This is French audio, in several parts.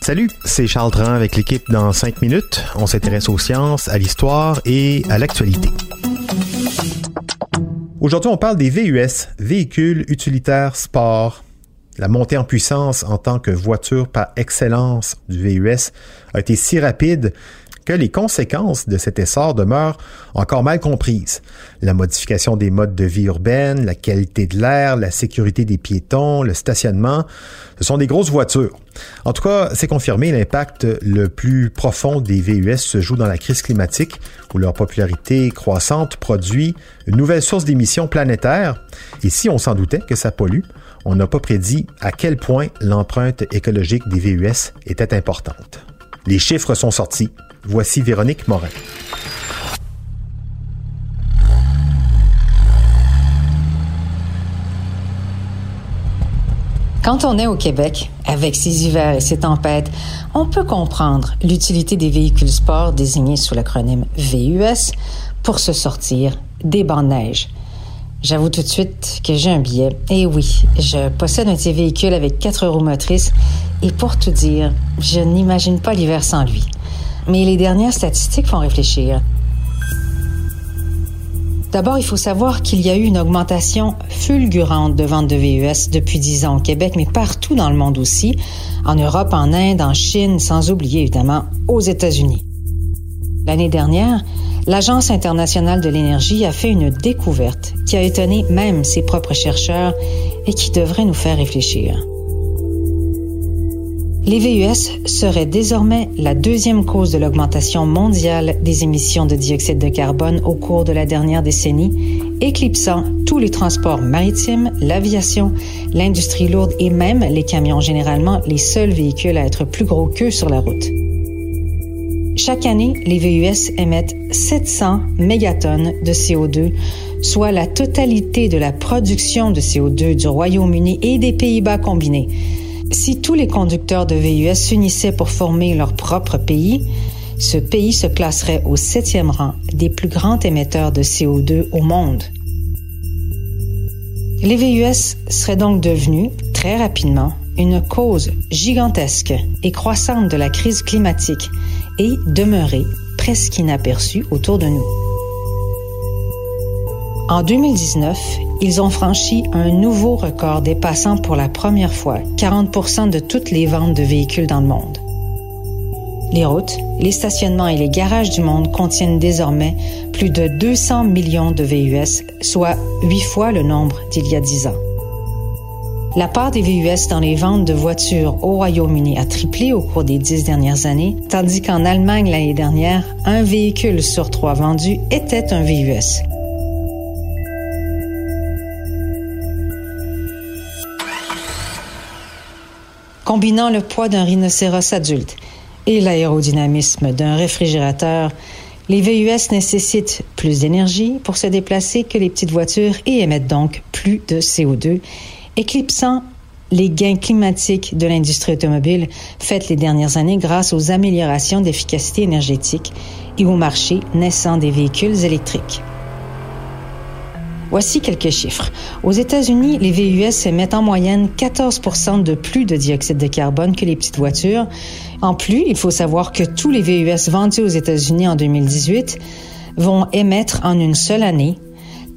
Salut, c'est Charles Tran avec l'équipe dans 5 minutes. On s'intéresse aux sciences, à l'histoire et à l'actualité. Aujourd'hui, on parle des VUS, véhicules utilitaires sport. La montée en puissance en tant que voiture par excellence du VUS a été si rapide que les conséquences de cet essor demeurent encore mal comprises. La modification des modes de vie urbaine, la qualité de l'air, la sécurité des piétons, le stationnement, ce sont des grosses voitures. En tout cas, c'est confirmé, l'impact le plus profond des VUS se joue dans la crise climatique, où leur popularité croissante produit une nouvelle source d'émissions planétaires. Et si on s'en doutait que ça pollue, on n'a pas prédit à quel point l'empreinte écologique des VUS était importante. Les chiffres sont sortis. Voici Véronique Morin. Quand on est au Québec, avec ses hivers et ses tempêtes, on peut comprendre l'utilité des véhicules sport désignés sous l'acronyme VUS pour se sortir des bancs de neige. J'avoue tout de suite que j'ai un billet. Et oui, je possède un de ces véhicules avec quatre roues motrices et pour tout dire, je n'imagine pas l'hiver sans lui. Mais les dernières statistiques font réfléchir. D'abord, il faut savoir qu'il y a eu une augmentation fulgurante de ventes de VUS depuis 10 ans au Québec, mais partout dans le monde aussi, en Europe, en Inde, en Chine, sans oublier évidemment aux États-Unis. L'année dernière, l'Agence internationale de l'énergie a fait une découverte qui a étonné même ses propres chercheurs et qui devrait nous faire réfléchir. Les VUS seraient désormais la deuxième cause de l'augmentation mondiale des émissions de dioxyde de carbone au cours de la dernière décennie, éclipsant tous les transports maritimes, l'aviation, l'industrie lourde et même les camions, généralement les seuls véhicules à être plus gros qu'eux sur la route. Chaque année, les VUS émettent 700 mégatonnes de CO2, soit la totalité de la production de CO2 du Royaume-Uni et des Pays-Bas combinés. Si tous les conducteurs de VUS s'unissaient pour former leur propre pays, ce pays se classerait au septième rang des plus grands émetteurs de CO2 au monde. Les VUS seraient donc devenus, très rapidement, une cause gigantesque et croissante de la crise climatique et demeurés presque inaperçus autour de nous. En 2019, ils ont franchi un nouveau record dépassant pour la première fois 40% de toutes les ventes de véhicules dans le monde. Les routes, les stationnements et les garages du monde contiennent désormais plus de 200 millions de VUS, soit huit fois le nombre d'il y a dix ans. La part des VUS dans les ventes de voitures au Royaume-Uni a triplé au cours des dix dernières années, tandis qu'en Allemagne l'année dernière, un véhicule sur trois vendus était un VUS. Combinant le poids d'un rhinocéros adulte et l'aérodynamisme d'un réfrigérateur, les VUS nécessitent plus d'énergie pour se déplacer que les petites voitures et émettent donc plus de CO2, éclipsant les gains climatiques de l'industrie automobile faits les dernières années grâce aux améliorations d'efficacité énergétique et au marché naissant des véhicules électriques. Voici quelques chiffres. Aux États-Unis, les VUS émettent en moyenne 14 de plus de dioxyde de carbone que les petites voitures. En plus, il faut savoir que tous les VUS vendus aux États-Unis en 2018 vont émettre en une seule année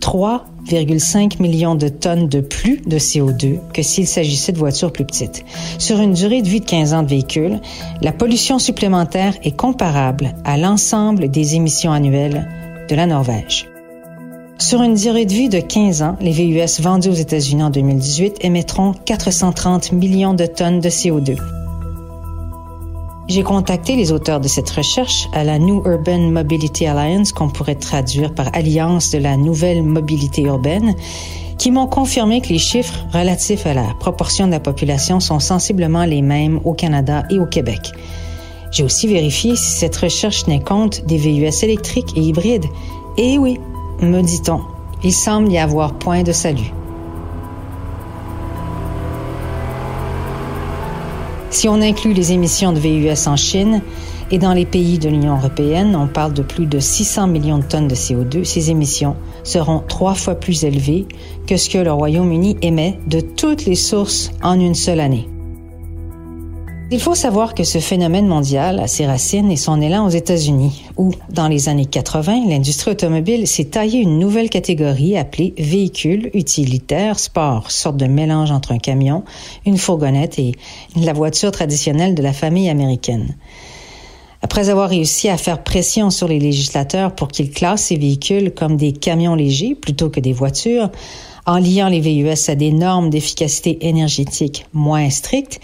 3,5 millions de tonnes de plus de CO2 que s'il s'agissait de voitures plus petites. Sur une durée de vie de 15 ans de véhicule, la pollution supplémentaire est comparable à l'ensemble des émissions annuelles de la Norvège. Sur une durée de vie de 15 ans, les VUS vendus aux États-Unis en 2018 émettront 430 millions de tonnes de CO2. J'ai contacté les auteurs de cette recherche à la New Urban Mobility Alliance, qu'on pourrait traduire par Alliance de la nouvelle mobilité urbaine, qui m'ont confirmé que les chiffres relatifs à la proportion de la population sont sensiblement les mêmes au Canada et au Québec. J'ai aussi vérifié si cette recherche tenait compte des VUS électriques et hybrides. Et oui, me dit-on, il semble y avoir point de salut. Si on inclut les émissions de VUS en Chine et dans les pays de l'Union européenne, on parle de plus de 600 millions de tonnes de CO2. Ces émissions seront trois fois plus élevées que ce que le Royaume-Uni émet de toutes les sources en une seule année. Il faut savoir que ce phénomène mondial a ses racines et son élan aux États-Unis, où, dans les années 80, l'industrie automobile s'est taillée une nouvelle catégorie appelée véhicule utilitaire sport, sorte de mélange entre un camion, une fourgonnette et la voiture traditionnelle de la famille américaine. Après avoir réussi à faire pression sur les législateurs pour qu'ils classent ces véhicules comme des camions légers plutôt que des voitures, en liant les VUS à des normes d'efficacité énergétique moins strictes,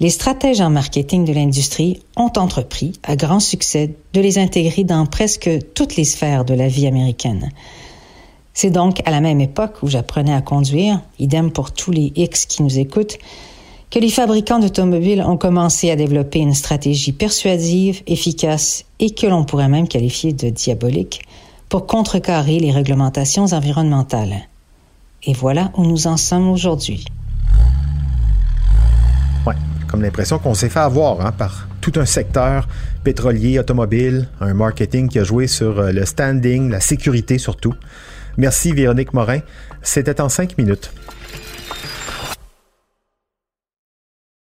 les stratèges en marketing de l'industrie ont entrepris, à grand succès, de les intégrer dans presque toutes les sphères de la vie américaine. C'est donc à la même époque où j'apprenais à conduire, idem pour tous les X qui nous écoutent, que les fabricants d'automobiles ont commencé à développer une stratégie persuasive, efficace et que l'on pourrait même qualifier de diabolique pour contrecarrer les réglementations environnementales. Et voilà où nous en sommes aujourd'hui comme l'impression qu'on s'est fait avoir hein, par tout un secteur pétrolier, automobile, un marketing qui a joué sur euh, le standing, la sécurité surtout. Merci Véronique Morin. C'était en cinq minutes.